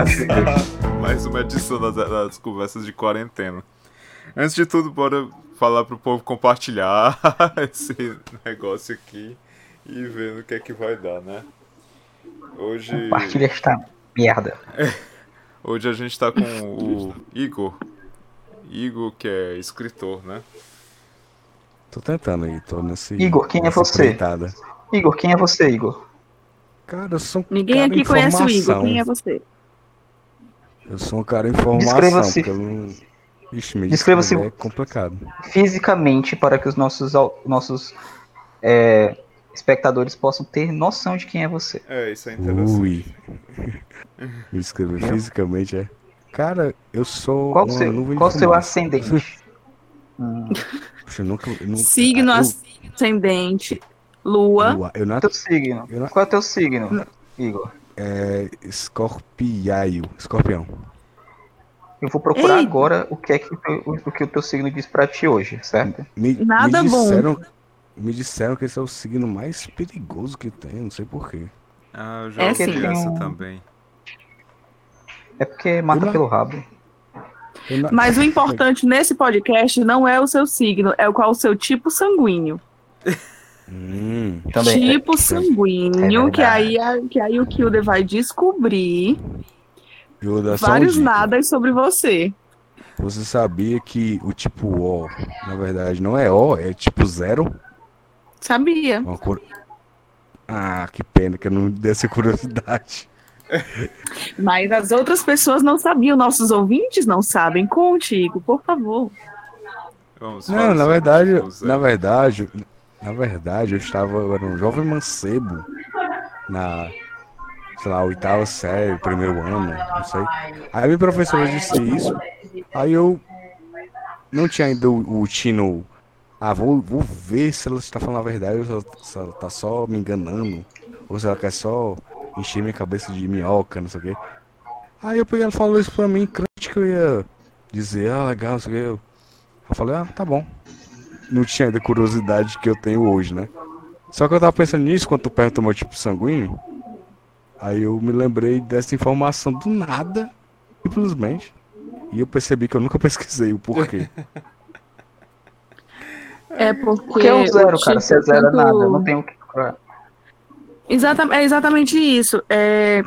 Mais uma edição das, das conversas de quarentena. Antes de tudo, bora falar pro povo compartilhar esse negócio aqui e ver no que é que vai dar, né? Hoje. Compartilha esta merda. Hoje a gente tá com o Igor. Igor, que é escritor, né? Tô tentando aí, tô nesse. Igor, quem é você? empreitada. Igor, quem é você, Igor? Cara, eu sou um Ninguém cara aqui conhece o Igor. Quem é você? Eu sou um cara em não. Ixi, me Descreva-se- é complicado. Fisicamente, para que os nossos, nossos é, espectadores possam ter noção de quem é você. É, isso é interessante. Ui. Me descrever fisicamente é. Cara, eu sou Qual o seu, qual seu ascendente? Hum, nunca, nunca- Signo eu, ascendente, lua. Lua, eu nasci teu signo. Eu não- Qual é o teu signo, Igor? é escorpiaio, escorpião. Eu vou procurar Ei. agora o que é que o, teu- o que o teu signo diz pra ti hoje, certo? Me, Nada me bom. disseram, Me disseram que esse é o signo mais perigoso que tem, não sei porquê. Ah, eu já É ouvi sim. essa também. É porque mata pelo rabo. Mas o importante nesse podcast não é o seu signo, é o qual o seu tipo sanguíneo. Hum, Também. tipo É sanguíneo, verdade. que aí, que aí o Kilder vai descobrir um vários nadas sobre você. Você sabia que o tipo O, na verdade, não é O, é tipo zero? Sabia? Uma cor... Ah, que pena que eu não dei essa curiosidade. Mas as outras pessoas não sabiam, nossos ouvintes não sabem. Contigo, por favor. Vamos Não, na verdade, na verdade, na verdade, eu estava, eu era um jovem mancebo na, sei lá, oitava série, primeiro ano, não sei. Aí minha professora disse isso, aí eu não tinha ainda o, o tino, ah, vou, vou ver se ela está falando a verdade ou se ela, se ela tá só me enganando, ou se ela quer só encher minha cabeça de minhoca, não sei o quê. Aí eu peguei, ela falou isso pra mim, crente que eu ia dizer, ah, legal, não sei o quê. Eu, falei, ah, tá bom não tinha ainda curiosidade que eu tenho hoje, né? Só que eu tava pensando nisso quando tu perguntou meu tipo sanguíneo. Aí eu me lembrei dessa informação do nada, simplesmente. E eu percebi que eu nunca pesquisei o porquê. É porque. Porque é um zero, o cara. Se é zero é tanto- nada. Não tem o que procurar. Exata- é exatamente isso. É,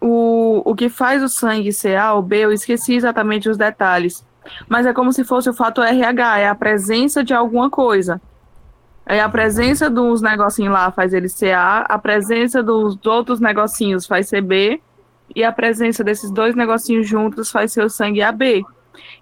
o, o que faz o sangue ser A ou B, eu esqueci exatamente os detalhes. Mas é como se fosse o fator RH, é a presença de alguma coisa. É a presença dos negocinhos lá faz ele ser A, a presença dos outros negocinhos faz ser B, e a presença desses dois negocinhos juntos faz ser o sangue AB.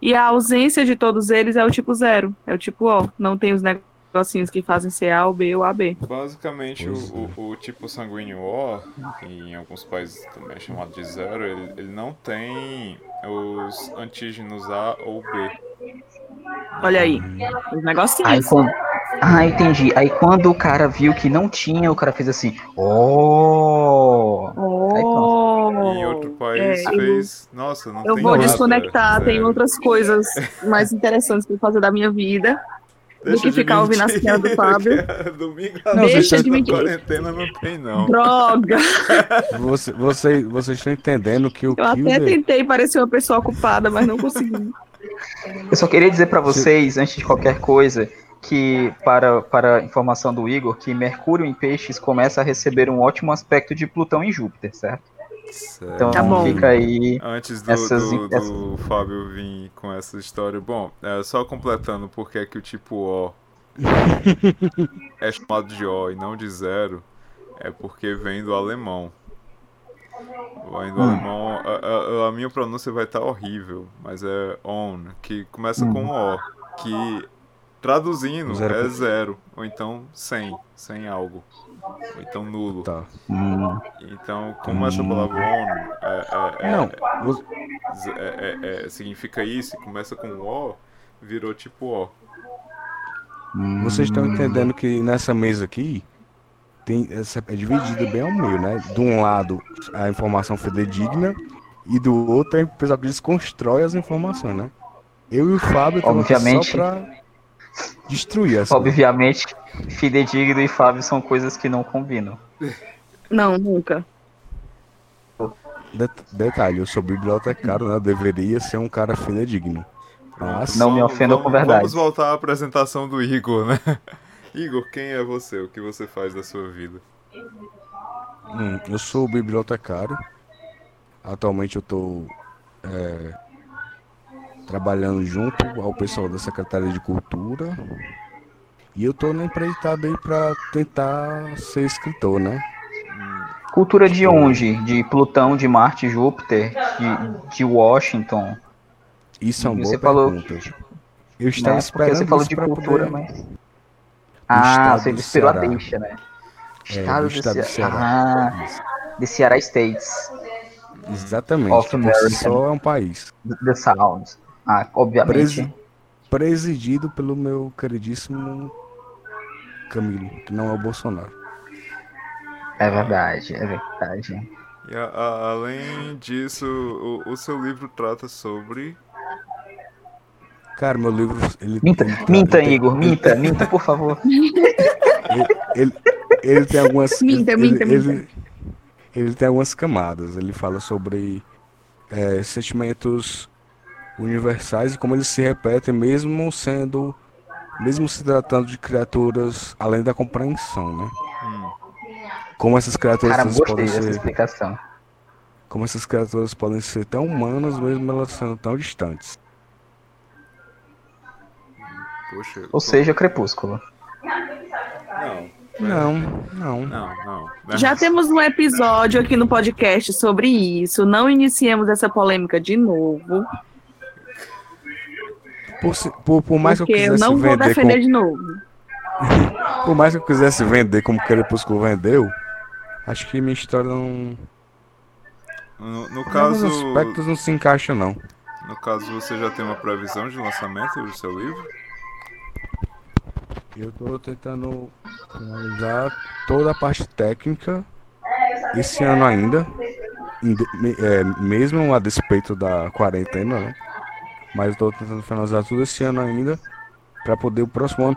E a ausência de todos eles é o tipo zero, é o tipo O. Não tem os negocinhos que fazem ser A ou B ou AB. Basicamente, o, é. o, o tipo sanguíneo O, que em alguns países também é chamado de zero, ele, ele não tem os antígenos A ou B. Olha aí, os negocinhos. Aí quando... Ah, entendi. Aí quando o cara viu que não tinha, o cara fez assim. Oh! Oh, E em outro país é, fez. Nossa, não eu tem vou nada, desconectar, tem outras coisas mais interessantes para fazer da minha vida. Deixa que de ficar ouvindo as piadas do Fábio. que é Domingo à Não, noite Deixa de mentir. quarentena não tem, não. Droga! Você, você, vocês estão entendendo que o Eu até Kilder... tentei parecer uma pessoa ocupada, mas não consegui. Eu só queria dizer pra vocês, antes de qualquer coisa, que para, para a informação do Igor, que Mercúrio em Peixes começa a receber um ótimo aspecto de Plutão em Júpiter, certo? Então Tá bom. fica aí. Antes do, Essas- do, essas- do Fábio vir com essa história, bom, é, só completando porque é que o tipo O é chamado de O e não de zero, é porque vem do alemão. Vem do Hum. alemão, a, a- a minha pronúncia vai estar horrível, mas é on, que começa Hum. com O, que traduzindo Zero é zero, ou então sem, sem algo, ou então nulo. Tá. Hum, Então, como essa palavra on é, é- é- Não, é- é- é- significa isso, e começa com O, virou tipo O. hum. Vocês estão entendendo que nessa mesa aqui tem essa, é dividida bem ao meio, né? De um lado a informação fidedigna e do outro é o pessoal que desconstrói as informações, né? Eu e o Fábio estamos Obviamente. só pra destruir essa. Obviamente, fidedigno e Fábio são coisas que não combinam. Não, nunca. det- detalhe, eu sou bibliotecário, né? Eu deveria ser um cara fidedigno. Mas, Não me Vamos- ofenda com verdade. Vamos voltar à apresentação do Igor, né? Igor, quem é você? O que você faz da sua vida? hum, eu sou bibliotecário. Atualmente eu tô é, trabalhando junto ao pessoal da Secretaria de Cultura. E eu tô na empreitada aí pra tentar ser escritor, né? Cultura de onde? De Plutão, de Marte, Júpiter, de, de Washington. Isso é uma boa Você falou- pergunta. Eu estava Né? esperando você falou de cultura, poder... mas. Ah, você esperou a deixa, né? É, Estado do do estado do Ceará. Ah, de Ceará States. Exatamente. Of Por si American. só é um país. The Sounds. Ah, obviamente. Presi- Presidido pelo meu queridíssimo Camilo, que não é o Bolsonaro. É verdade, é verdade. E a- a- além disso, o, o seu livro trata sobre. Cara, meu livro. Ele, Minta, ele, tra- minta, ele tem- Igor, minta, minta, por favor. Ele, ele tem algumas. Minta, ele, minta, ele, minta. Ele, ele tem algumas camadas. Ele fala sobre é, sentimentos universais e como eles se repetem, mesmo sendo. Mesmo se tratando de criaturas além da compreensão, né? Hum, Como essas criaturas Cara, podem ser. explicação. Como essas criaturas podem ser tão humanas, mesmo elas sendo tão distantes. poxa. Ou seja, Crepúsculo. Não, Não, não. não, não. né? Já temos um episódio aqui no podcast sobre isso. Não iniciemos essa polêmica de novo. Por, por, por mais que eu porque eu quisesse não vou vender defender como, de novo. por mais que eu quisesse vender como Crepúsculo vendeu, acho que minha história não. No, no Em alguns caso. aspectos não se encaixa não. No caso, você já tem uma previsão de lançamento do seu livro? Eu tô tentando finalizar toda a parte técnica esse ano ainda. é, mesmo a despeito da quarentena, né? Mas eu tô tentando finalizar tudo esse ano ainda. Pra poder o próximo ano.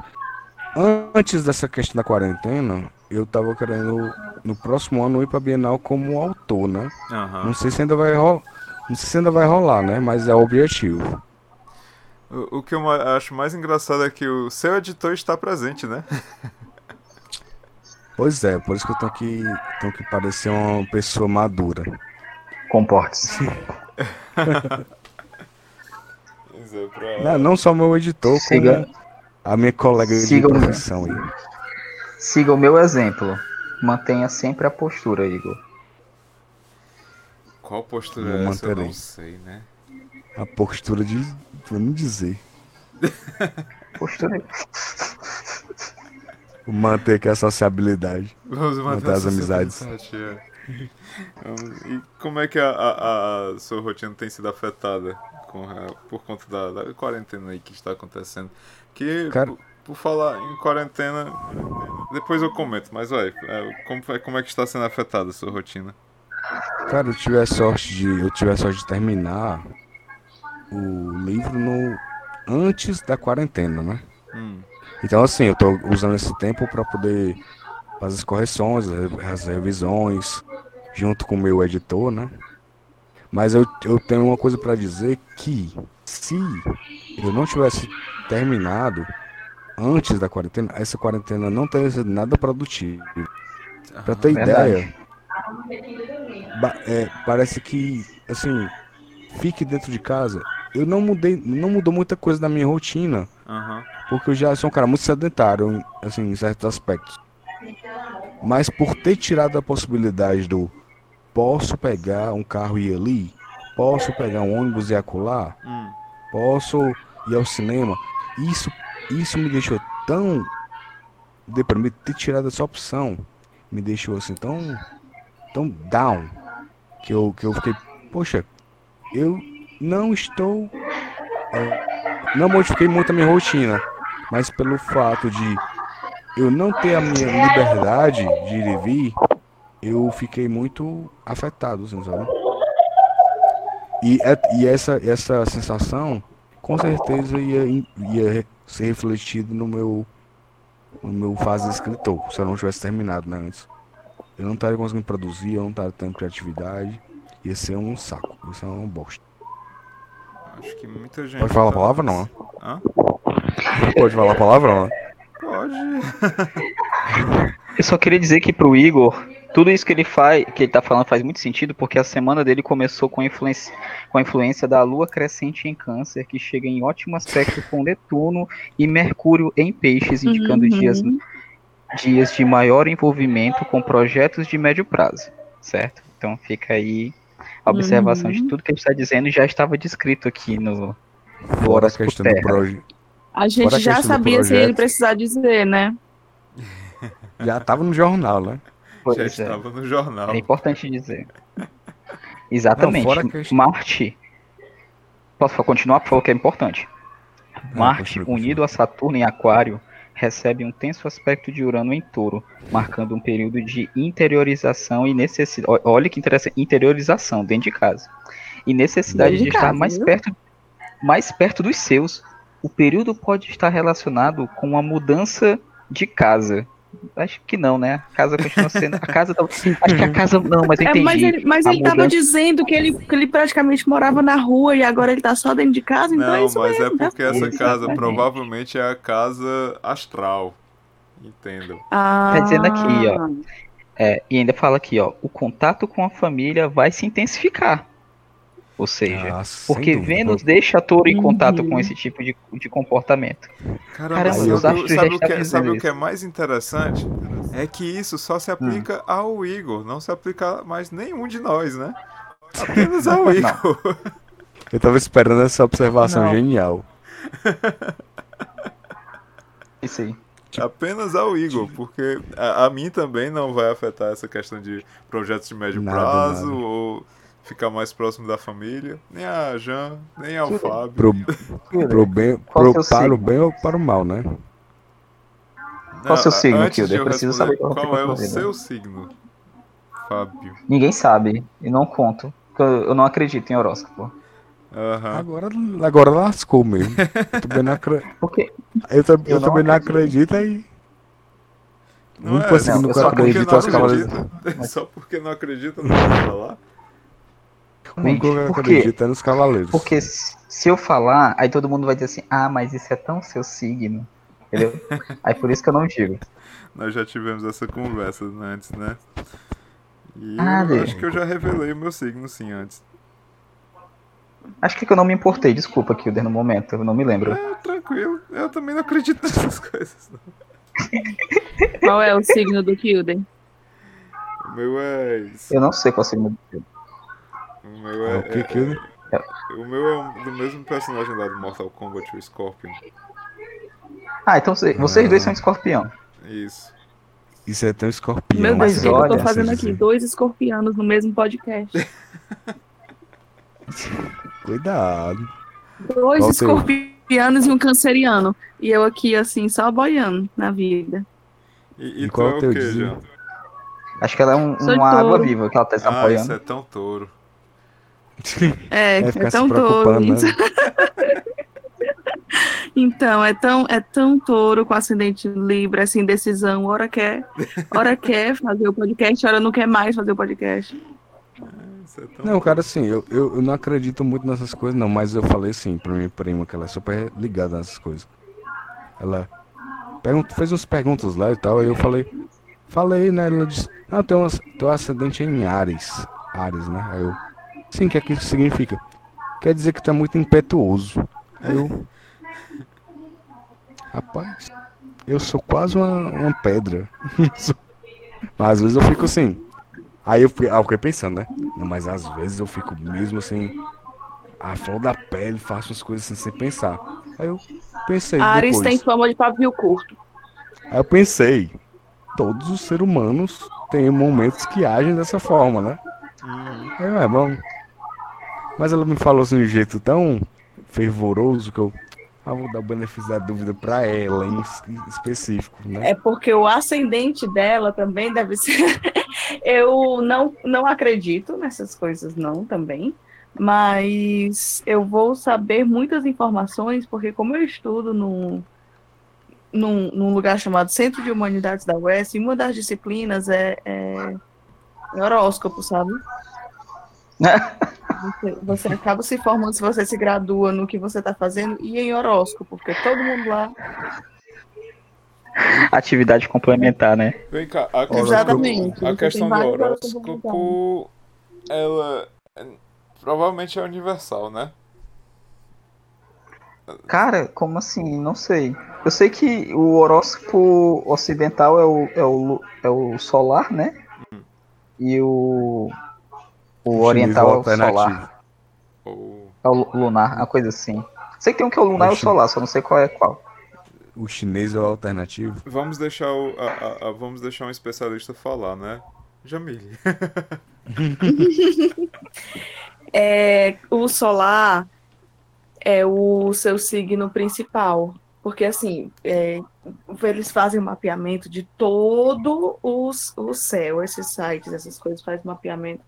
Antes dessa questão da quarentena, eu tava querendo no próximo ano ir pra Bienal como autor, né? Aham. Não sei se ainda vai rolar. Não sei se ainda vai rolar, né? Mas é o objetivo. O, o que eu acho mais engraçado é que o seu editor está presente, né? Pois é, por isso que eu tenho que, tenho que parecer uma pessoa madura. Comporte-se. Pra- Não, não só meu editor, Siga- como a minha colega de siga o- profissão aí. Siga o meu exemplo. Mantenha sempre a postura, Igor. Qual postura Não é essa? Eu não sei, né? A postura de. Vou nem dizer. Postura. Manter aqui a sociabilidade. Vamos manter Manter as amizades. é. E como é que a, a- a sua rotina tem sido afetada com a- por conta da, da quarentena aí que está acontecendo? Que, Cara- por, por falar em quarentena, depois eu comento, mas vai, é, como, é- como é que está sendo afetada a sua rotina? Cara, eu tive a sorte de. Eu tive sorte de terminar o livro no. Antes da quarentena, né? Hum, Então assim, eu tô usando esse tempo para poder fazer as correções, as revisões, junto com o meu editor, né? Mas eu, eu tenho uma coisa para dizer que se eu não tivesse terminado antes da quarentena, essa quarentena não teria sido nada produtivo. Pra ter Verdade. ideia, é, parece que, assim, fique dentro de casa. Eu não mudei, não mudou muita coisa da minha rotina. aham, Porque eu já sou um cara muito sedentário, assim, em certos aspectos. Mas por ter tirado a possibilidade do posso pegar um carro e ir ali, posso pegar um ônibus e acolá, hum, posso ir ao cinema, isso, isso me deixou tão deprimido, ter tirado essa opção, me deixou assim tão, tão down, que eu, que eu fiquei, poxa, eu não estou é, não modifiquei muito a minha rotina, mas pelo fato de eu não ter a minha liberdade de ir e vir, eu fiquei muito afetado, assim, sabe? E, é- e essa, essa sensação, com certeza, ia, ia ser refletido no meu, no meu fase de escritor, se eu não tivesse terminado, né, antes. Eu não estaria conseguindo produzir, eu não estaria tendo criatividade, e ia ser um saco. Ia ser uma bosta. Acho que muita gente. Pode falar a palavra não, né? Hã? Pode falar a palavra não, né? Pode. Eu só queria dizer que pro Igor, tudo isso que ele faz, que ele tá falando faz muito sentido, porque a semana dele começou com a influência, com a influência da lua crescente em câncer, que chega em ótimo aspecto com Netuno e Mercúrio em peixes, indicando Uhum. dias, dias de maior envolvimento com projetos de médio prazo, certo? Então fica aí a observação de Uhum. tudo que a gente está dizendo já estava descrito aqui no, no Fora a questão do Terra. projeto. A gente Fora a já do sabia sem ele precisar dizer, né? Já tava no jornal, né? Pois Já é. estava no jornal. É importante dizer. Exatamente. Não, Marte. Posso só continuar? Por favor, que é importante. Marte, continua, continua. unido a Saturno em Aquário, recebe um tenso aspecto de Urano em Touro, marcando um período de interiorização e necessidade. Olha que interessante, interiorização dentro de casa. E necessidade Dentro de de estar casa, mais viu? perto, mais perto dos seus. O período pode estar relacionado com a mudança de casa. Acho que não, né? A casa continua sendo. A casa tá- Acho que a casa. Não, mas eu É, entendi. mas ele, mas ele tava dizendo que ele, que ele praticamente morava na rua e agora ele tá só dentro de casa, então é Não, isso mas é mesmo. né? porque essa casa provavelmente é a casa astral. Entendam. Ah, Tá dizendo aqui, ó. É, e ainda fala aqui, ó, o contato com a família vai se intensificar. Ou seja, Ah, porque dúvida. Vênus deixa touro em Uhum. contato com esse tipo de, de comportamento. Caramba, Caramba, astros já sabe o que, é- sabe o que é mais interessante? É que isso só se aplica ao Igor, não se aplica a mais nenhum de nós, né? Apenas ao. Igor. Eu tava esperando essa observação Não. genial. Isso aí. Apenas ao Igor, porque a, a mim também não vai afetar essa questão de projetos de médio Nada, prazo nada. ou ficar mais próximo da família. Nem a Jan, nem ao Sim. Fábio. Pro, pro bem, pro, seu para o bem ou para o mal, né? Qual o seu signo, Kilder? eu Eu preciso saber qual qual é é o seu signo, Fábio. Ninguém sabe, e não conto. porque Eu, eu não acredito em horóscopo. Aham. Agora, agora lascou mesmo. Eu também não, acre... Porque eu, eu Eu não também não acredito. acredito aí. Não é, não, do eu cara só porque acredita, não os cavaleiros. acredita. Só porque não acredita, não pode falar. Um Gente, que eu por quê? acredito é nos cavaleiros. Porque se eu falar, aí todo mundo vai dizer assim, ah, mas isso é tão seu signo. Entendeu? aí por isso que eu não digo. Nós já tivemos essa conversa antes, né? E Ah, eu acho que eu já revelei o meu signo sim antes. Acho que eu não me importei, desculpa, Kilder, no momento, eu não me lembro. É, tranquilo. Eu também não acredito nessas coisas. Não. Qual é o signo do Kilden? O meu é. Eu não sei qual signo do Kilder. O meu é. É o que é- que eu- é- o meu é um- do mesmo personagem lá do Mortal Kombat, o Scorpion. Ah, então você- vocês dois são escorpião. Isso. Isso é tão escorpião. Meu mas Deus, o que eu olha, tô fazendo aqui? dizer. Dois escorpianos no mesmo podcast. Cuidado. Dois Qual escorpianos e um canceriano. E eu aqui, assim, só boiando na vida. E, e, E qual é é o teu? Jean? Acho que ela é um- Sou uma água touro. viva que ela tá se Ah, isso apoiando. é tão touro. É, é tão touro. né? Então, é tão, é tão touro com ascendente livre, essa indecisão. Hora quer, hora quer fazer o podcast, hora não quer mais fazer o podcast. Isso é tão Não, cara, assim, eu, eu, eu não acredito muito nessas coisas, não, mas eu falei assim pra minha prima, que ela é super ligada nessas coisas. Ela pergunta, fez umas perguntas lá e tal, aí eu falei, falei, né? Ela disse, ah, tem um teu ascendente é em Ares. Ares, né? Aí eu, sim, o que é que isso significa? Quer dizer que é muito impetuoso. Eu. Rapaz, eu sou quase uma, uma pedra. mas às vezes eu fico assim. Aí eu, fiquei- ah, eu fiquei pensando, né? Mas às vezes eu fico mesmo assim, a flor da pele, faço as coisas assim sem pensar. Aí eu pensei Ares depois. tem fama de pavio curto. Aí eu pensei, todos os seres humanos têm momentos que agem dessa forma, né? Uhum. Aí eu, é bom. Mas ela me falou assim de um jeito tão fervoroso que eu ah, vou dar o benefício da dúvida pra ela em es- em específico, né? É porque o ascendente dela também deve ser. eu não, não acredito nessas coisas, não, também. Mas eu vou saber muitas informações, porque como eu estudo num, num, num lugar chamado Centro de Humanidades da UES, e uma das disciplinas é, é horóscopo, sabe? Você, você acaba se formando se você se gradua no que você está fazendo e em horóscopo, porque todo mundo lá. Atividade complementar, né? Vem cá, a questão, Exatamente. a questão do horóscopo, ela é- provavelmente é universal, né? Cara, como assim? Não sei. Eu sei que o horóscopo ocidental é o, é o, é o solar, né? E o, o oriental é o alternativo. solar. Ou É o lu- lunar, uma coisa assim. Sei que tem um que é o lunar e o solar, só não sei qual é qual. O chinês é o alternativo. vamos deixar o, a- a- a- vamos deixar um especialista falar, né? Jamile. É, o solar é o seu signo principal. Porque, assim, é, eles fazem um mapeamento de todo os, o céu, esses sites, essas coisas, fazem mapeamento,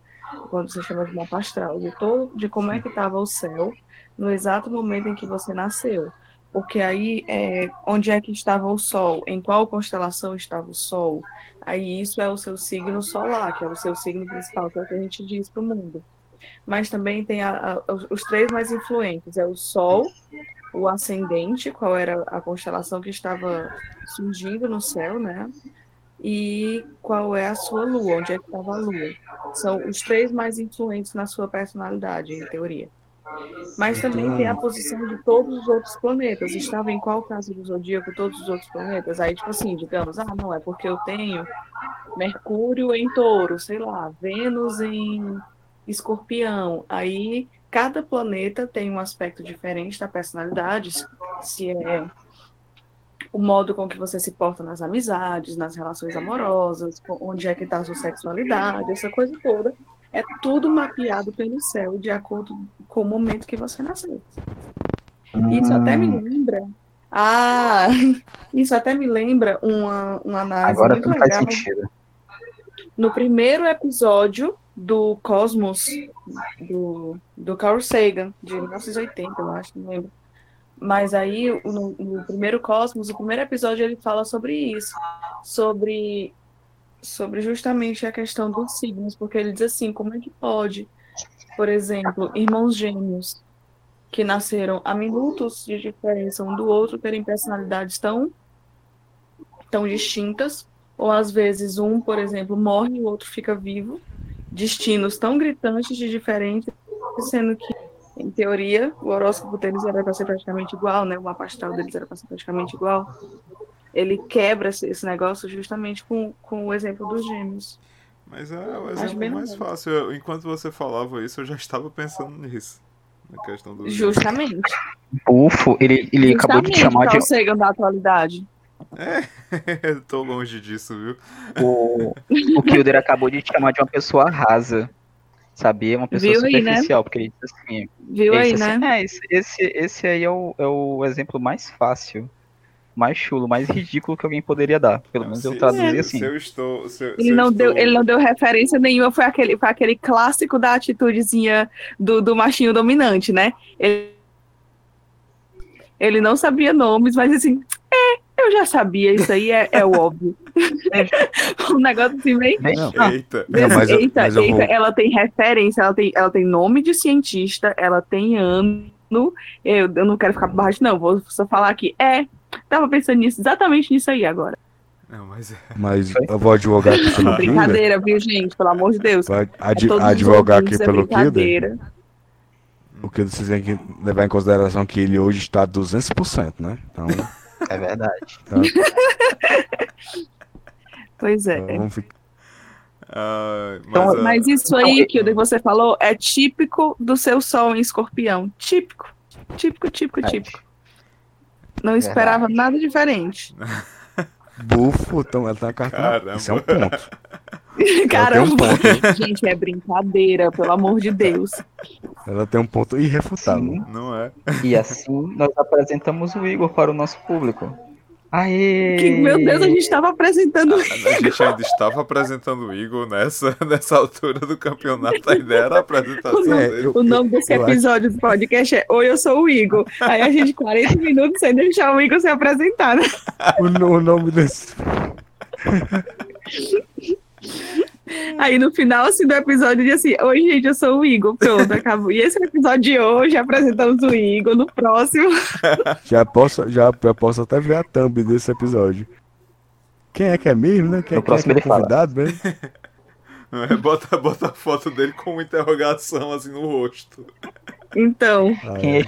quando você chama de mapa astral, de, todo, de como é que estava o céu no exato momento em que você nasceu. Porque aí, é, onde é que estava o Sol? Em qual constelação estava o Sol? Aí isso é o seu signo solar, que é o seu signo principal, que é o que a gente diz para o mundo mas também tem a- a- os- os três mais influentes, é o Sol, o ascendente, qual era a constelação que estava surgindo no céu, né? E qual é a sua lua, onde é que estava a lua. São os três mais influentes na sua personalidade, em teoria. Mas também tem a posição de todos os outros planetas. Estava em qual casa do zodíaco todos os outros planetas? Aí, tipo assim, digamos, ah, não, é porque eu tenho Mercúrio em touro, sei lá, Vênus em escorpião. Aí cada planeta tem um aspecto diferente da personalidade, se é o modo com que você se porta nas amizades, nas relações amorosas, onde é que está a sua sexualidade, essa coisa toda. É tudo mapeado pelo céu de acordo com o momento que você nasceu. Isso até me lembra. Ah, isso até me lembra uma, uma análise Agora muito tudo faz legal sentido. no primeiro episódio do Cosmos, do, do Carl Sagan, de 1980, eu acho, não lembro. Mas aí, no, no primeiro Cosmos, o primeiro episódio, ele fala sobre isso, sobre, sobre justamente a questão dos signos, porque ele diz assim, como é que pode, por exemplo, irmãos gêmeos que nasceram a minutos de diferença um do outro terem personalidades tão, tão distintas, ou às vezes um, por exemplo, morre e o outro fica vivo, destinos tão gritantes de diferentes, sendo que, em teoria, o horóscopo deles era para ser praticamente igual, né? O mapa astral deles era para ser praticamente igual. Ele quebra esse, negócio justamente com, com o exemplo dos gêmeos. Mas é o exemplo bem mais fácil. Eu- enquanto você falava isso, eu já estava pensando nisso. Na questão do. Justamente. Bufo, ele, ele acabou de Justamente chamar de. Sagan da atualidade. Eu Tô longe disso, viu? O, o Kilder acabou de te chamar de uma pessoa rasa. Sabia? Uma pessoa Viu aí, né? superficial, porque ele disse assim. Viu aí, disse né? assim, é, esse, esse, esse aí é o, é o exemplo mais fácil, mais chulo, mais ridículo que alguém poderia dar. Pelo menos eu se, traduzi se- assim. Se eu estou. Se, eu- se Ele eu não, estou... deu, ele não deu referência nenhuma, foi aquele, foi aquele clássico da atitudezinha do, do machinho dominante, né? Ele, ele não sabia nomes, mas assim, é, eu já sabia, isso aí é, é o óbvio. um negócio assim, bem. Bem, Não. Eita. Não, mas eu- eita, mas eu eita, vou- ela tem referência, ela tem, ela tem nome de cientista, ela tem ano. Eu, eu não quero ficar por baixo, não, vou só falar aqui. É, tava pensando nisso, exatamente nisso aí agora. Não, mas é. Mas eu vou advogar aqui pelo. Brincadeira, viu, gente? Pelo amor de Deus. Vou É ad- os advogar aqui é pelo Kilder. brincadeira. Porque vocês têm que levar em consideração que ele hoje está 200%, né? Então, é verdade. Pois é. então vamos ficar. Ah, mas, Então, ah, Mas isso aí que o que você falou é típico do seu sol em escorpião. Típico. Típico, típico, É. típico. Não esperava nada diferente. Bufo, então ela tá. Caramba. Isso é um ponto. Caramba. um ponto. Gente, é brincadeira, pelo amor de Deus. Ela tem um ponto irrefutável. Sim. Não é? E assim nós apresentamos o Igor para o nosso público. Aê! Que, meu Deus, a gente estava apresentando. A gente ainda estava apresentando o Igor nessa, nessa altura do campeonato. A ideia era a apresentação É, dele. eu- O nome desse episódio do podcast é Oi, eu sou o Igor. Aí a gente, 40 minutos sem deixar o Igor se apresentar, né? O, o nome desse. Aí no final assim, do episódio diz assim: Oi, gente, eu sou o Igor. Pronto, acabou. E esse é o episódio de hoje, apresentamos o Igor. No próximo. Já posso, já, já posso até ver a thumb desse episódio. Quem é que é mesmo, né? Quem, No quem é que próximo é fala. convidado mesmo? É, Bota, bota a foto dele com uma interrogação assim no rosto. Então, Ah, Quem é?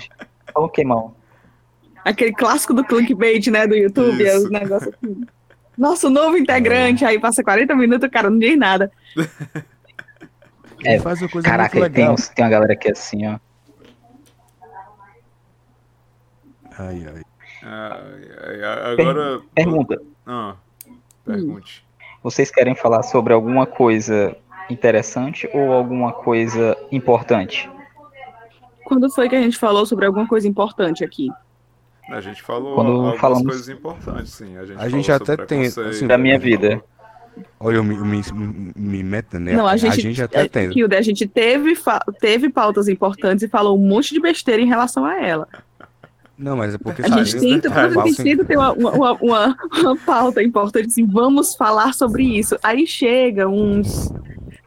Ô, Queimão. aquele clássico do clickbait, né, do YouTube, é os negócios assim. Nosso novo integrante, aí passa 40 minutos, o cara não diz nada. É, faz uma coisa Caraca, muito tem, legal. uns- tem uma galera aqui assim, ó. Ai, ai. Ai, ai, agora. Pergunta. Ah, pergunte. Vocês querem falar sobre alguma coisa interessante ou alguma coisa importante? Quando foi que a gente falou sobre alguma coisa importante aqui? A gente falou Quando algumas falamos- coisas importantes, sim. A gente, A gente até tem, assim, Da minha vida. Olha, eu me, me, me, me meto, né? Não, a gente, até é, tem. Hilda, a gente teve, teve pautas importantes e falou um monte de besteira em relação a ela. Não, mas é porque A gente tenta, toda vez que tenta ter uma, uma, uma, uma pauta importante, assim, vamos falar sobre isso. Aí chega uns,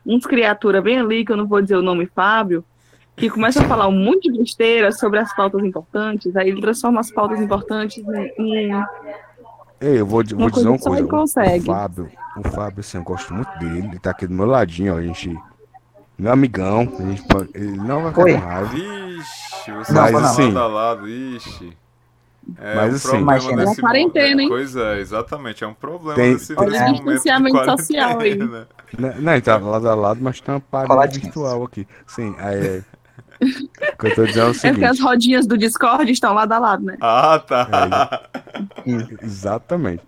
uns criatura bem ali, que eu não vou dizer o nome Fábio, que começa a falar um monte de besteira sobre as pautas importantes, aí ele transforma as pautas importantes em, Ei, eu vou, vou Uma dizer uma coisa. consegue. O Fábio, o Fábio, assim, eu gosto muito dele. Ele tá aqui do meu ladinho, ó. A gente. Meu amigão. A gente, pode- ele não vai ficar com raiva. Ixi, você Não, tá não. lado a lado, ixi. É Mas, um assim, nesse É uma quarentena, hein? Pois é, exatamente. É um problema Tem- nesse, Olha nesse o momento de distanciamento quarentena. social aí. Não, não, ele tá lado a lado, mas tem uma parede Coladinhos. virtual aqui. Sim, aí é. O que eu tô dizendo é o É porque as seguinte. rodinhas do Discord estão lado a lado, né? Ah, tá. Exatamente.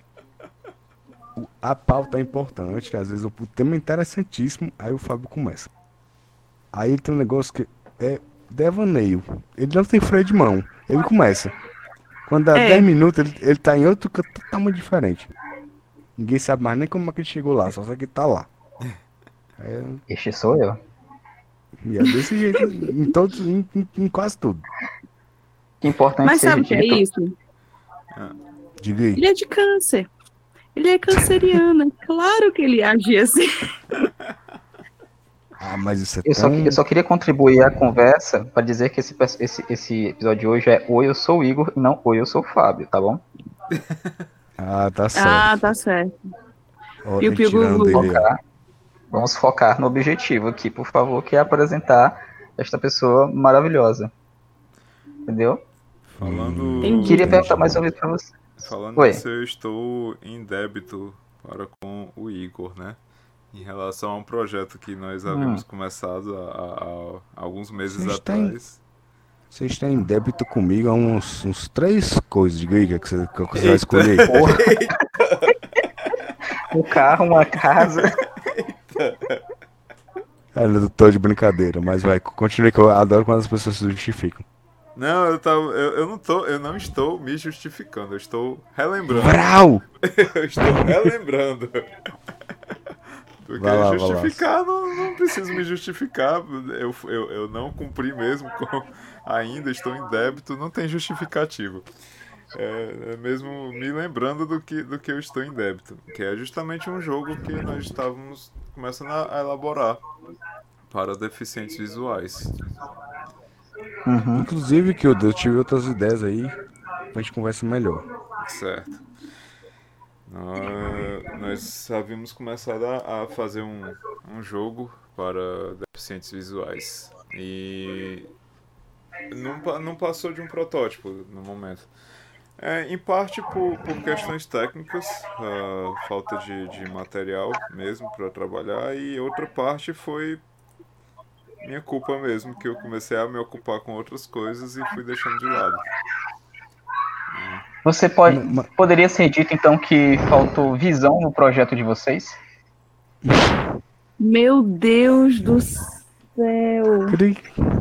O- A pauta é importante, às vezes o tema é interessantíssimo, aí o Fábio começa. Aí tem um negócio que é devaneio. Ele não tem freio de mão. Ele começa. Quando dá É. 10 minutos, ele, ele tá em outro canto totalmente diferente. Ninguém sabe mais nem como é que ele chegou lá, só sabe que ele tá lá. É, Este sou eu. E é desse jeito em todos, em, em- em quase tudo. Que importante Mas sabe o que é isso? Diga aí. Ele é de câncer. Ele é canceriano. Claro que ele agia assim. Ah, mas isso é Eu só, tão... eu só queria contribuir à conversa para dizer que esse, esse, esse episódio de hoje é Oi, eu sou o Igor e não Oi, eu sou o Fábio, tá bom? Ah, tá certo. Ah, tá certo. Ó, e o ele tirando Pigu- dele, ó. Focar. Vamos focar no objetivo aqui, por favor, que é apresentar esta pessoa maravilhosa. Entendeu? Falando, Entendi. Queria perguntar mais uma vez para você. falando Oi. nisso, eu estou em débito para com o Igor, né? Em relação a um projeto que nós Hum. havíamos começado há, há- há alguns meses Vocês têm- atrás. Vocês têm débito comigo há uns, uns três coisas. Diga aí que, é que você, que você vai escolher. Porra. um carro, uma casa. É, eu tô de brincadeira, mas vai, continue que eu adoro quando as pessoas se justificam. Não, eu, tava, eu, eu não tô, eu não estou me justificando, eu estou relembrando. Vrau! eu estou relembrando. Porque lá. justificar, não, não preciso me justificar. Eu, eu, eu não cumpri mesmo com. Ainda estou em débito, não tem justificativo. É, é mesmo me lembrando do que, do que eu estou em débito. Que é justamente um jogo que nós estávamos começando a, a elaborar para deficientes visuais. Uhum. Inclusive, que eu, tive outras ideias aí, pra gente conversar melhor. Certo. Nós, nós havíamos começado a, a fazer um, um jogo para deficientes visuais. E não, não passou de um protótipo no momento. É, em parte por, por questões técnicas, ah, falta de, de material mesmo para trabalhar, e outra parte foi minha culpa mesmo, que eu comecei a me ocupar com outras coisas e fui deixando de lado. Você pode, Ma- poderia ser dito então que faltou visão no projeto de vocês? Meu Deus do céu. Cri,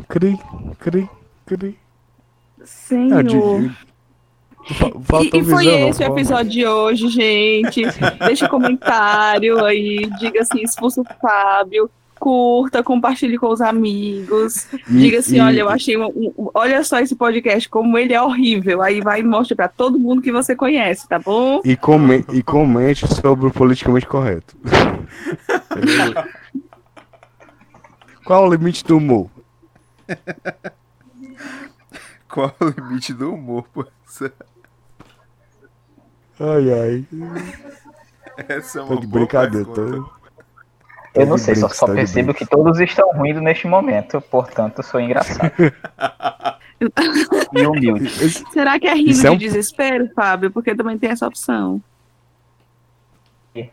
cri, cri, cri. Senhor. Ah, de- E, e foi visão, esse o episódio de hoje, gente. Deixa um comentário aí, diga assim, expulsa o Fábio, curta, compartilhe com os amigos. E- diga assim, e- olha, eu achei um, um- olha só esse podcast, como ele é horrível. Aí vai e mostra pra todo mundo que você conhece, tá bom? E, come, e comente sobre o politicamente correto. Qual o limite do humor? Qual o limite do humor, pô? Ai, ai. Essa é uma Tô de boa brincadeira. Tô... Eu não de sei, só, só de percebo que todos estão rindo neste momento, portanto, sou engraçado. e humilde. Será que é rindo é de um- desespero, Fábio? Porque também tem essa opção.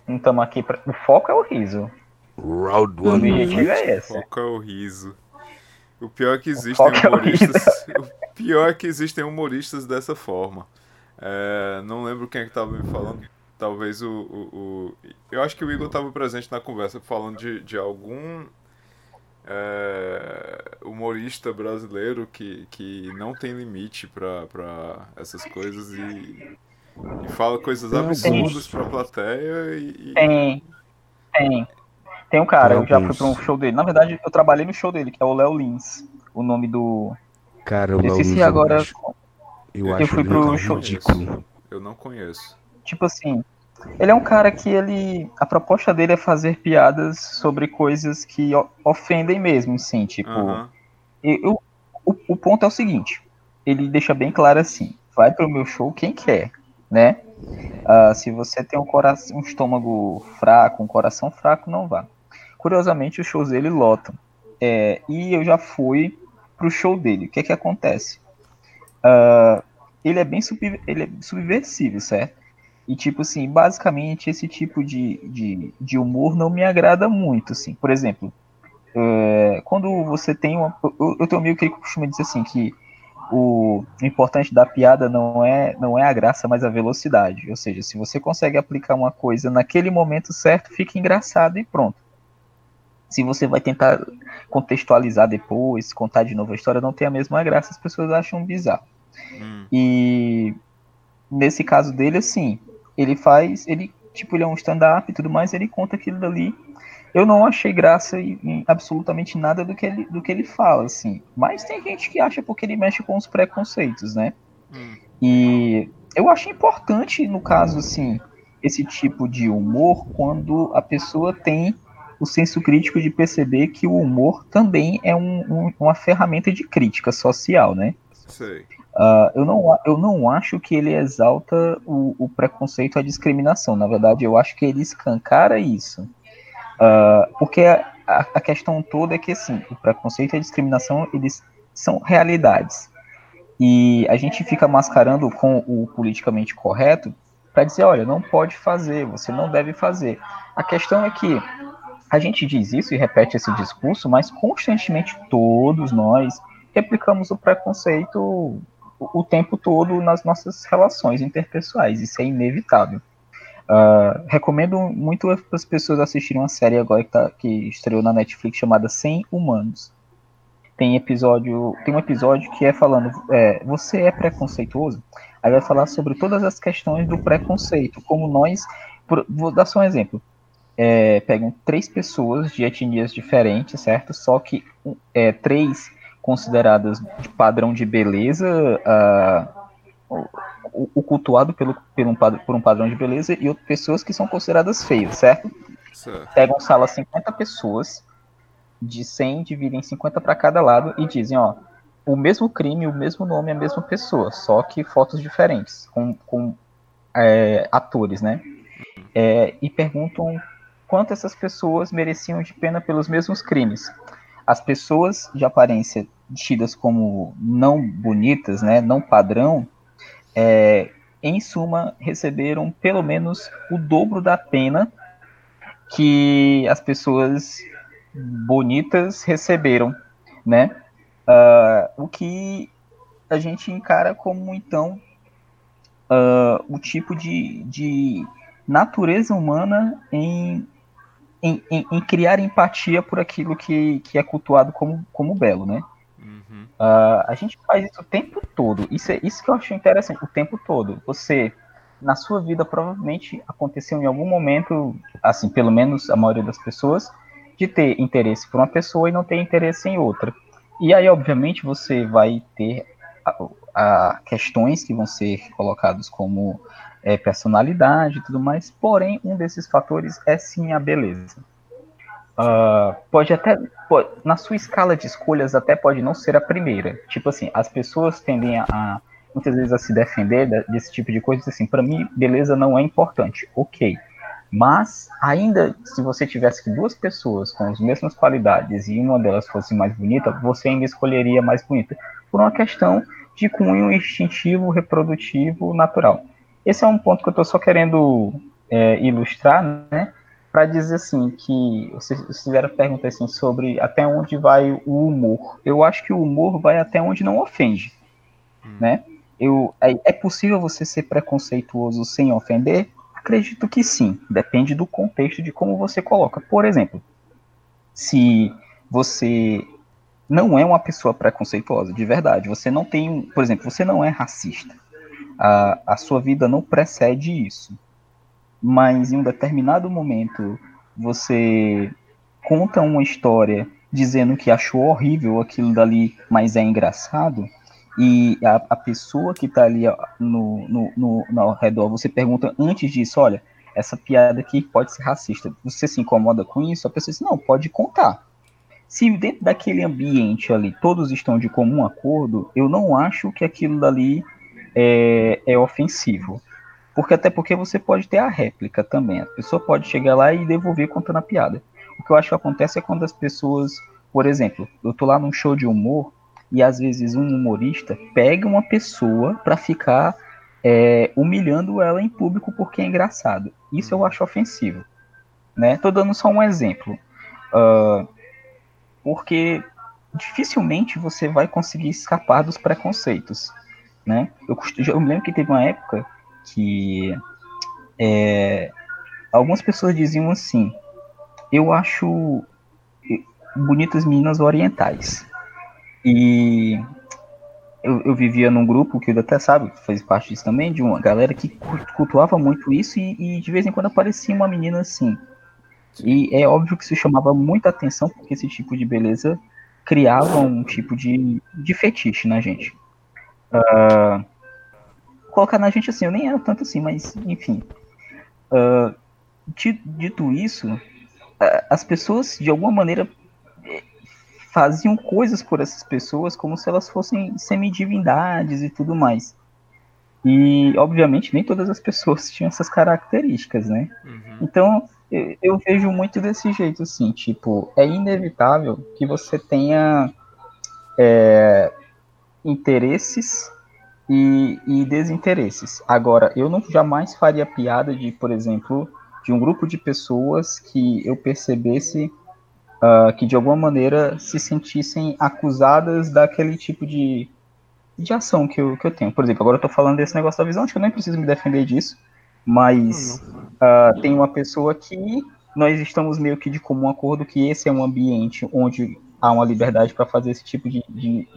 Não estamos aqui pra... O foco é o riso. Round O one. objetivo é O esse. foco é o riso. O pior é que existem foco é o humoristas. O pior é que existem humoristas dessa forma. É, não lembro quem é que tava me falando. Talvez o, o, o- Eu acho que o Igor estava presente na conversa falando de, de algum é, humorista brasileiro que, que não tem limite pra pra essas coisas e, e fala coisas absurdas pra plateia e. e- Tem. Tem. Tem um cara, Tem eu já fui alguns. para um show dele. Na verdade, eu trabalhei no show dele, que é o Léo Lins. O nome do. Cara, eu Eu não esqueci uso agora. mais. Eu eu acho fui pro um show- ridículo. Eu não conheço. Tipo assim. Ele é um cara que ele. A proposta dele é fazer piadas sobre coisas que ofendem mesmo, sim. Tipo. Eu- eu- o, o ponto é o seguinte: ele deixa bem claro assim: vai pro meu show quem quer, né? Ah, se você tem um, coração, um estômago fraco, um coração fraco, não vá. Curiosamente, os shows dele lotam. É, e eu já fui pro show dele. O que é que acontece? Ah, ele é bem sub, ele é subversivo, certo? E, tipo assim, basicamente, esse tipo de, de, de humor não me agrada muito, assim. Por exemplo, é, quando você tem uma... Eu, eu tenho um amigo que costuma dizer assim, que o importante da piada não é, não é a graça, mas a velocidade. Ou seja, se você consegue aplicar uma coisa naquele momento certo, fica engraçado e pronto. Se você vai tentar contextualizar depois, contar de novo a história, não tem a mesma graça, as pessoas acham bizarro. Hum. E nesse caso dele, assim, ele faz, ele, tipo, ele é um stand-up e tudo mais, ele conta aquilo dali. Eu não achei graça em, absolutamente nada do que, ele, do que ele fala, assim. Mas tem gente que acha porque ele mexe com os preconceitos, né? Hum. E eu acho importante, no caso, assim, esse tipo de humor quando a pessoa tem o senso crítico de perceber que o humor também é um- um- uma ferramenta de crítica social, né? Ah, eu, não, eu não acho que ele exalta o, o preconceito e a discriminação. Na verdade, eu acho que ele escancara isso. Ah, porque a- a questão toda é que, assim, o preconceito e a discriminação, eles são realidades. E a gente fica mascarando com o politicamente correto para dizer, olha, não pode fazer, você não deve fazer. A questão é que a gente diz isso e repete esse discurso, mas constantemente todos nós replicamos o preconceito o, tempo todo nas nossas relações interpessoais. Isso é inevitável. Ah, recomendo muito para as pessoas assistirem uma série agora que, tá- que estreou na Netflix chamada 100 Humanos. Tem episódio, tem um episódio que é falando, é, você é preconceituoso? Aí vai falar sobre todas as questões do preconceito, como nós, por- vou dar só um exemplo. É, pegam três pessoas de etnias diferentes, certo? Só que é, três consideradas de padrão de beleza, ah, o, o- cultuado pelo, pelo por um padrão de beleza, e outras pessoas que são consideradas feias, certo? Certo. Pegam sala 50 pessoas, de 100 dividem 50 para cada lado e dizem, ó, o mesmo crime, o mesmo nome, a mesma pessoa, só que fotos diferentes, com, com é, atores, né? É, e perguntam quanto essas pessoas mereciam de pena pelos mesmos crimes. As pessoas de aparência tidas como não bonitas, né, não padrão, é, em suma, receberam pelo menos o dobro da pena que as pessoas bonitas receberam, né? Ah, o que a gente encara como então ah, o tipo de, de natureza humana em, em, em- em criar empatia por aquilo que, que é cultuado como, como belo, né? Uhum. Ah, a gente faz isso o tempo todo. Isso é isso que eu acho interessante, o tempo todo. Você, na sua vida, provavelmente aconteceu em algum momento, assim, pelo menos a maioria das pessoas, de ter interesse por uma pessoa e não ter interesse em outra. E aí, obviamente, você vai ter a, a questões que vão ser colocados como é, personalidade e tudo mais, porém, um desses fatores é sim a beleza. uh, pode até. Pode, na sua escala de escolhas, até pode não ser a primeira. Tipo assim, as pessoas tendem a, a muitas vezes a se defender desse tipo de coisa, assim, para mim, beleza não é importante, ok. Mas, ainda se você tivesse duas pessoas com as mesmas qualidades e uma delas fosse mais bonita, você ainda escolheria mais bonita, por uma questão de cunho instintivo, reprodutivo, natural. Esse é um ponto que eu estou só querendo é, ilustrar, né? Para dizer assim que vocês fizeram pergunta assim sobre até onde vai o humor. Eu acho que o humor vai até onde não ofende, hum. né? Eu, é, é possível você ser preconceituoso sem ofender? Acredito que sim. Depende do contexto de como você coloca. Por exemplo, se você não é uma pessoa preconceituosa, de verdade, você não tem, por exemplo, você não é racista. A, a sua vida não precede isso. Mas em um determinado momento você conta uma história dizendo que achou horrível aquilo dali, mas é engraçado, e a, a pessoa que está ali no, no, no, no, ao redor, você pergunta antes disso, olha, essa piada aqui pode ser racista. Você se incomoda com isso? A pessoa diz, não, pode contar. Se dentro daquele ambiente ali todos estão de comum acordo, eu não acho que aquilo dali é, é ofensivo. Porque até porque você pode ter a réplica também. A pessoa pode chegar lá e devolver contando a piada. O que eu acho que acontece é quando as pessoas, por exemplo, eu tô lá num show de humor e às vezes um humorista pega uma pessoa para ficar é, humilhando ela em público porque é engraçado. Isso eu acho ofensivo. Né? Tô dando só um exemplo. Uh, porque dificilmente você vai conseguir escapar dos preconceitos. Né? Eu, eu me lembro que teve uma época que é, algumas pessoas diziam assim: eu acho bonitas meninas orientais. E eu, eu, vivia num grupo que o até sabe, fez parte disso também, de uma galera que cultuava muito isso e, e, de vez em quando aparecia uma menina assim. E é óbvio que isso chamava muita atenção, porque esse tipo de beleza criava um tipo de, de fetiche na gente. Uh, colocar na gente assim, eu nem era tanto assim, mas enfim. Uh, dito isso, as pessoas de alguma maneira faziam coisas por essas pessoas como se elas fossem semidivindades e tudo mais. E, obviamente, nem todas as pessoas tinham essas características, né? Uhum. Então, eu, eu, vejo muito desse jeito, assim, tipo, é inevitável que você tenha é, interesses e, e desinteresses. Agora, eu não jamais faria piada de, por exemplo, de um grupo de pessoas que eu percebesse uh, que de alguma maneira se sentissem acusadas daquele tipo de, de ação que eu, que eu tenho. Por exemplo, agora eu tô falando desse negócio da visão, acho que eu nem preciso me defender disso, mas uh, tem uma pessoa que nós estamos meio que de comum acordo que esse é um ambiente onde há uma liberdade para fazer esse tipo de, de,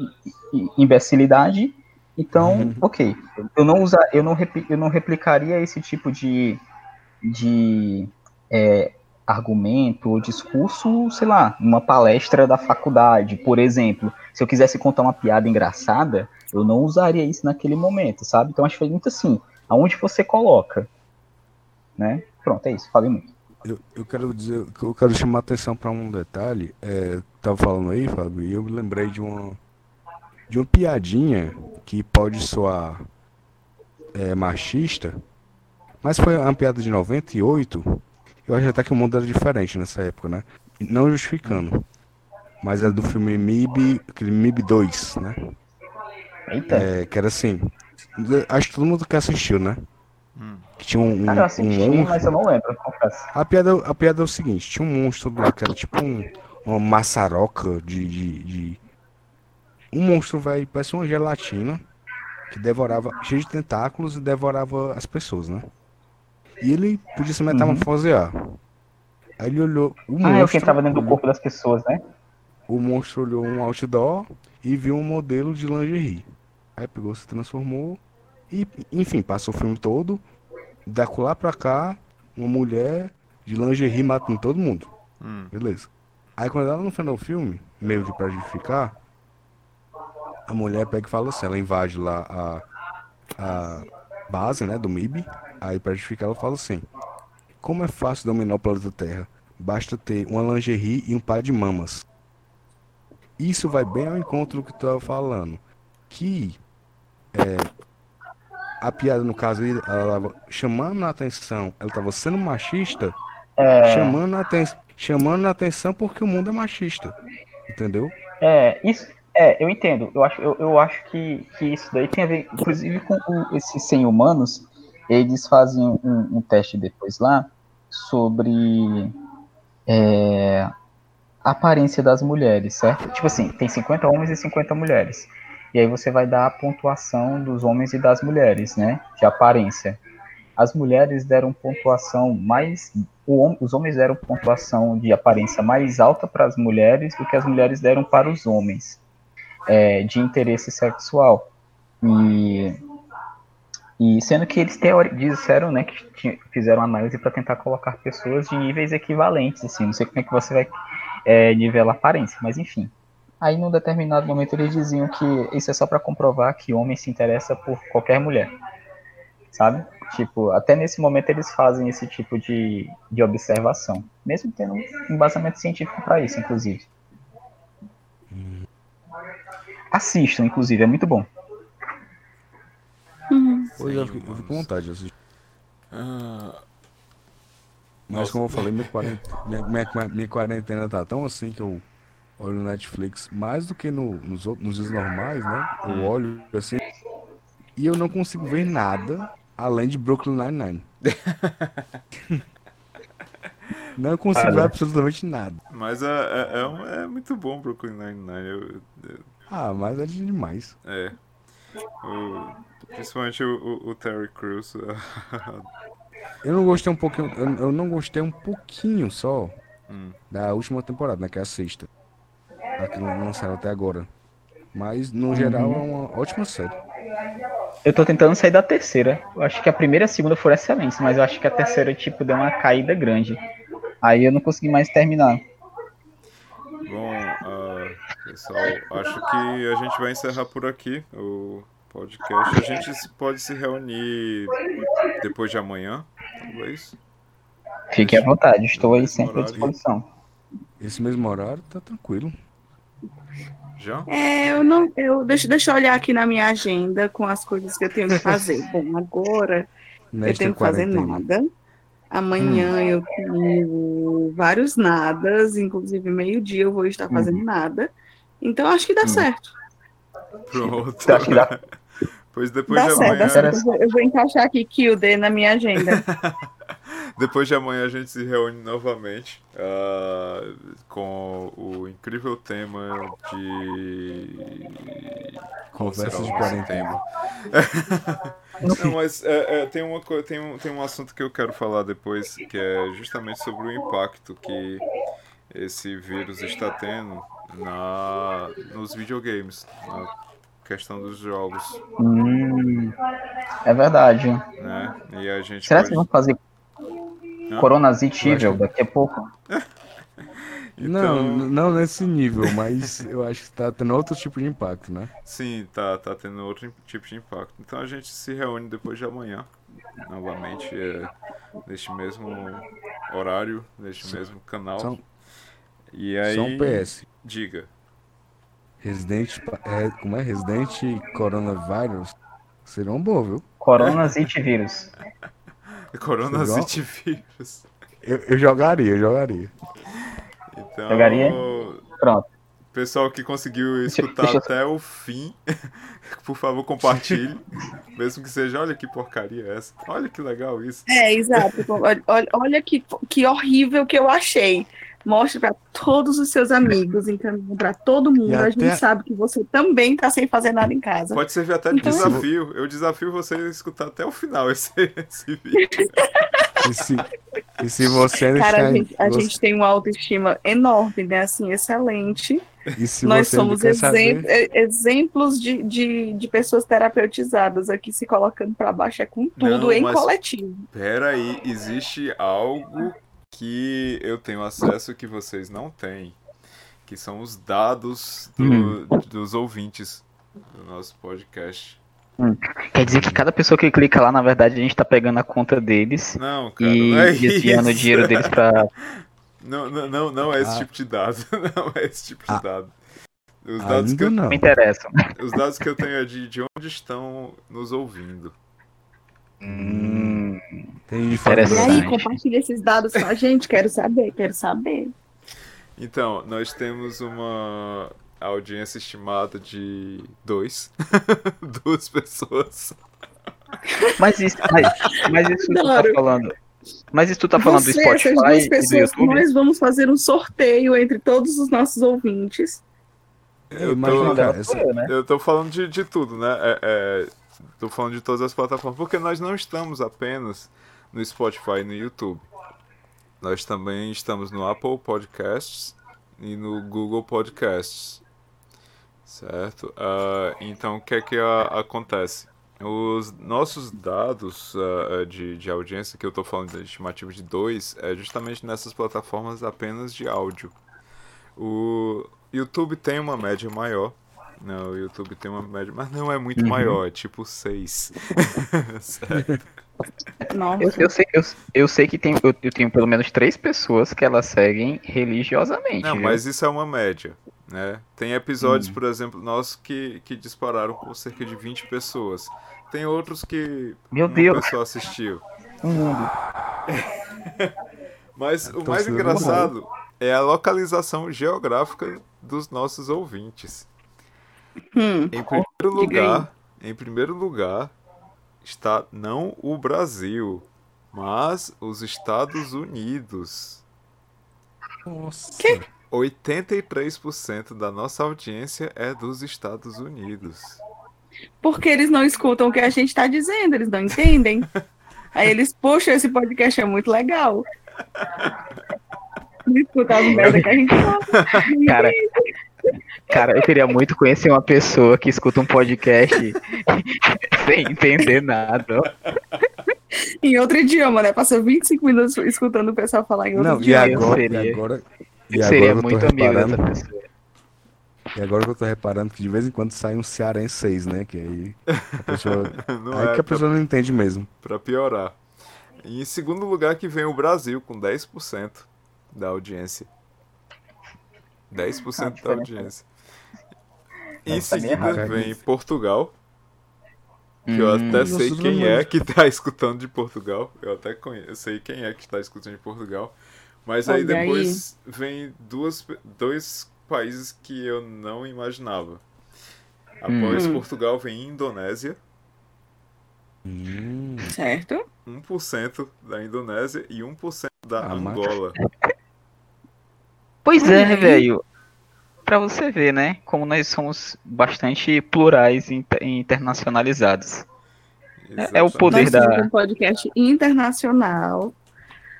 de imbecilidade. Então, uhum. ok, eu não usar, eu não, eu não replicaria esse tipo de, de é, argumento ou discurso, sei lá, numa palestra da faculdade, por exemplo. Se eu quisesse contar uma piada engraçada, eu não usaria isso naquele momento, sabe? Então acho que é muito assim, aonde você coloca, né? Pronto, é isso, falei muito. Eu, eu quero dizer, eu quero chamar atenção para um detalhe, é, tava falando aí, Fábio, e eu me lembrei de uma de uma piadinha que pode soar é, machista, mas foi uma piada de 98 eu acho até que o mundo era diferente nessa época, né? Não justificando. Mas é do filme MIB, aquele MIB 2, né? Eita. É, que era assim. Acho que todo mundo que assistiu, né? Hum. Que tinha um. Cara, eu assisti, um mas eu não lembro, confesso. A piada, a piada é o seguinte: tinha um monstro lá que era tipo um, uma maçaroca de, de, de. Um monstro, velho, parece uma gelatina que devorava, cheio de tentáculos e devorava as pessoas, né? E ele podia se metamorfosear. Uhum. Aí ele olhou. O ah, monstro, é dentro do corpo das pessoas, né? O monstro olhou um outdoor e viu um modelo de lingerie. Aí pegou, se transformou e, enfim, passou o filme todo. Da lá pra cá, uma mulher de lingerie matando todo mundo. Hum. Beleza. Aí quando ela no final do filme, meio que pra justificar, a mulher pega e fala assim, ela invade lá a, a base, né, do MIB. Aí pra justificar ela fala assim: Como é fácil dominar o planeta Terra? basta ter uma lingerie e um par de mamas. Isso vai bem ao encontro do que tu estava falando. Que é, a piada, no caso, ela tava chamando a atenção, ela estava sendo machista, É, chamando, a aten chamando a atenção porque o mundo é machista. Entendeu? é, isso, é, eu entendo. Eu acho, eu, eu acho que, que isso daí tem a ver, inclusive, com o- esses 100 humanos. Eles fazem um, um teste depois lá sobre é, a aparência das mulheres, certo? Tipo assim, tem 50 homens e 50 mulheres. E aí você vai dar a pontuação dos homens e das mulheres, né? De aparência. As mulheres deram pontuação mais. o os homens deram pontuação de aparência mais alta para as mulheres do que as mulheres deram para os homens, é, de interesse sexual. E, e sendo que eles teori- disseram, né, que fizeram análise para tentar colocar pessoas de níveis equivalentes, assim. Não sei como é que você vai é, nivelar aparência, mas enfim. Aí, num determinado momento, eles diziam que isso é só para comprovar que homem se interessa por qualquer mulher, sabe? Tipo, até nesse momento eles fazem esse tipo de, de observação, mesmo tendo um embasamento científico para isso, inclusive. Assistam, inclusive, é muito bom. Pois é, eu fico eu fico com vontade de assistir. Ah, Mas Nossa. como eu falei, minha quarentena, minha, minha, minha quarentena tá tão assim que eu olho no Netflix mais do que no- nos, outros- nos dias normais, né? Eu olho assim e eu não consigo ver nada além de Brooklyn Nine-Nine. não consigo ver absolutamente nada. mas é, é, é, é muito bom Brooklyn Nine-Nine. Eu- eu- Ah, mas é demais. É. O- principalmente o, o- o Terry Crews. Eu não gostei um pouquinho, eu, eu não gostei um pouquinho só Hum. da última temporada, né? Que é a sexta. A que não lançaram até agora. Mas, no geral, é uma ótima série. Eu tô tentando sair da terceira. Eu acho que a primeira e a segunda foram excelentes, mas eu acho que a terceira, tipo, deu uma caída grande. Aí eu não consegui mais terminar. Bom, ah, pessoal, acho que a gente vai encerrar por aqui o podcast. A gente pode se reunir depois de amanhã, talvez. Fique à vontade, estou aí sempre à disposição. Esse mesmo horário tá tranquilo. Já? É, eu não. Eu, deixa, deixa eu olhar aqui na minha agenda com as coisas que eu tenho que fazer. Bom, agora eu tenho que fazer nada. Amanhã eu tenho vários nadas, inclusive meio-dia eu vou estar fazendo nada. Então acho que dá Hum. certo. Pronto. Pois depois Dá de certo, amanhã. dá certo. Eu vou, eu vou encaixar aqui Kilde na minha agenda. Depois de amanhã a gente se reúne novamente ah, com o incrível tema de. Conversas de quarentena. Não, mas é, é, tem, uma, tem, um, tem um assunto que eu quero falar depois, que é justamente sobre o impacto que esse vírus está tendo na, nos videogames, na questão dos jogos, Hum, é verdade. né? E a gente Será pode... que vão fazer Coronazite Evil daqui a pouco? Não, Então- n- não nesse nível, mas eu acho que tá tendo outro tipo de impacto, né? Sim, tá, tá tendo outro tipo de impacto. Então a gente se reúne depois de amanhã, novamente, é, neste mesmo horário, neste mesmo canal. Só, e aí, um PS. diga. Resident, pa- é, como é? Resident Coronavirus seria um bom, viu? Coronazite vírus. Coronazite vírus. Eu, eu jogaria, eu jogaria. Então, Jogaria? Pronto. Pessoal que conseguiu Deixa- escutar deixa eu- até o fim, por favor, compartilhe. Mesmo que seja, olha que porcaria é essa. Olha que legal isso. É, exato. Olha, olha, que, que horrível que eu achei. Mostre para todos os seus amigos, encaminhe para todo mundo. E A gente até- sabe que você também está sem fazer nada em casa. Pode servir até de Então- desafio. Eu desafio você a escutar até o final esse, esse vídeo. E se, e se você não Cara, a gente, a você- gente tem uma autoestima enorme, né? Assim, excelente. E se Nós somos saber- exemp- exemplos de, de, de pessoas terapeutizadas aqui se colocando para baixo, é com tudo Não, em coletivo. Pera aí, existe algo que eu tenho acesso que vocês não têm, que são os dados do- dos ouvintes do nosso podcast. Quer dizer que cada pessoa que clica lá, na verdade, a gente tá pegando a conta deles Não, cara, e não é desviando o isso. dinheiro deles pra. Não, não, não, não é esse Ah. tipo de dado. Não é esse tipo de Ah. dado. Os dados, que eu, não. Me interessa. os dados que eu tenho é de, de onde estão nos ouvindo. Hum, Tem E Interessante. aí, compartilha esses dados com a gente. Quero saber, quero saber. Então, nós temos uma audiência estimada de dois. Duas pessoas. mas isso, mas, mas isso tu tá Adoro. falando. Mas isso tu tá falando do Você, Spotify essas duas e do pessoas, YouTube? nós vamos fazer um sorteio entre todos os nossos ouvintes. Eu Imagina, tô- cara, Não, essa- eu, né? Eu tô falando de, de tudo, né? É, é, tô falando de todas as plataformas, porque nós não estamos apenas no Spotify e no YouTube. Nós também estamos no Apple Podcasts e no Google Podcasts. Certo? Ah, então, o que é que ah, acontece? Os nossos dados ah, de, de audiência, que eu tô falando de estimativa de 2, é justamente nessas plataformas apenas de áudio. O YouTube tem uma média maior. Não, o YouTube tem uma média, mas não é muito Uhum. maior, é tipo 6. Nossa. Eu, eu sei, eu, eu sei que tem, eu, eu tenho pelo menos três pessoas que elas seguem religiosamente. Não, viu? mas isso é uma média, né? Tem episódios, Hum. por exemplo, nossos que, que dispararam com cerca de 20 pessoas. Tem outros que Meu uma Deus. pessoa assistiu. Um mundo. Mas o mais engraçado é a localização geográfica dos nossos ouvintes. Hum, Em primeiro lugar, em primeiro lugar está não o Brasil, mas os Estados Unidos. Nossa. 83% da nossa audiência é dos Estados Unidos. porque eles não escutam o que a gente tá dizendo, eles não entendem. Aí eles, poxa, esse podcast é muito legal. Não escuta as merda que a gente fala. Cara, cara, eu queria muito conhecer uma pessoa que escuta um podcast sem entender nada. Em outro idioma, né? Passa 25 minutos escutando o pessoal falar em outro Não, e idioma. agora, e agora, e Eu agora seria eu muito amigo reparando, dessa pessoa. e agora que eu tô reparando que de vez em quando sai um cearenseis, né? Que aí a pessoa, Não aí é que a pra, pessoa não entende mesmo. pra piorar. E em segundo lugar que vem o Brasil, com 10% da audiência. 10% da diferença. audiência. Em Não, tá bem seguida errado. vem Portugal, que eu Hum, até sei quem é que tá escutando de Portugal. Eu até conheço, eu sei quem é que está escutando de Portugal. Mas aí Olha aí. depois vem duas, dois países que eu não imaginava. Após Hum. Portugal vem Indonésia, Hum, Certo? 1% da Indonésia e 1% da Ah, mas- Angola. Pois é, aí. velho. Pra você ver, né? Como nós somos bastante plurais e inter- internacionalizados. É- é o poder Nós da- um podcast internacional.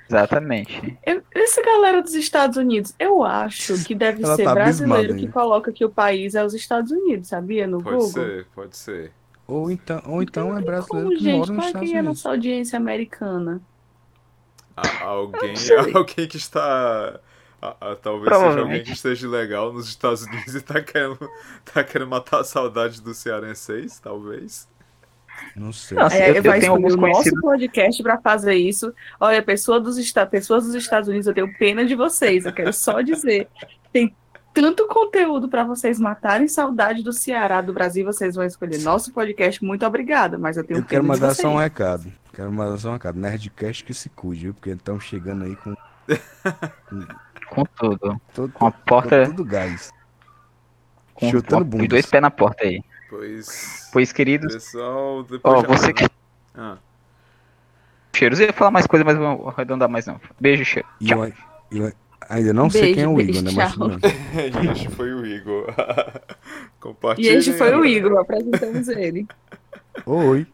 Exatamente. Eu- essa galera dos Estados Unidos, eu acho que deve Ela ser tá brasileiro abismada, que coloca que o país é os Estados Unidos, sabia? No Pode Google. ser, pode ser. Ou então, ou então é brasileiro Como, que gente, mora nos qual é Estados que é a Unidos. nossa audiência americana? A- alguém, alguém que está. a- a- talvez seja alguém que esteja legal nos Estados Unidos e tá querendo, tá querendo matar a saudade do cearenseis, talvez. Não sei. Nossa, Aí eu- eu, eu vai tenho escolher alguns o nosso podcast pra fazer isso. Olha, pessoa dos esta- pessoas dos Estados Unidos, eu tenho pena de vocês. Eu quero só dizer, tem tanto conteúdo pra vocês matarem saudade do Ceará, do Brasil, vocês vão escolher nosso podcast. Muito obrigada, mas eu tenho Eu quero mandar só um recado. Quero mandar só um recado. Nerdcast que se cuide, viu? Porque estão chegando aí com Com tudo. todo, Com a porta. com tudo gás. Com, Chutando com dois pés na porta aí. Pois. Pois, queridos, Pessoal, ó, depois. de você que. Ah, Cheiros, eu ia falar mais coisa, mas vou arredondar mais não. Beijo, cheiro. E Tchau. eu, eu ainda não sei Beijo, quem é o Igor, né? Mas e este foi o Igor. E Compartilhem. este foi o Igor, apresentamos ele. Oi.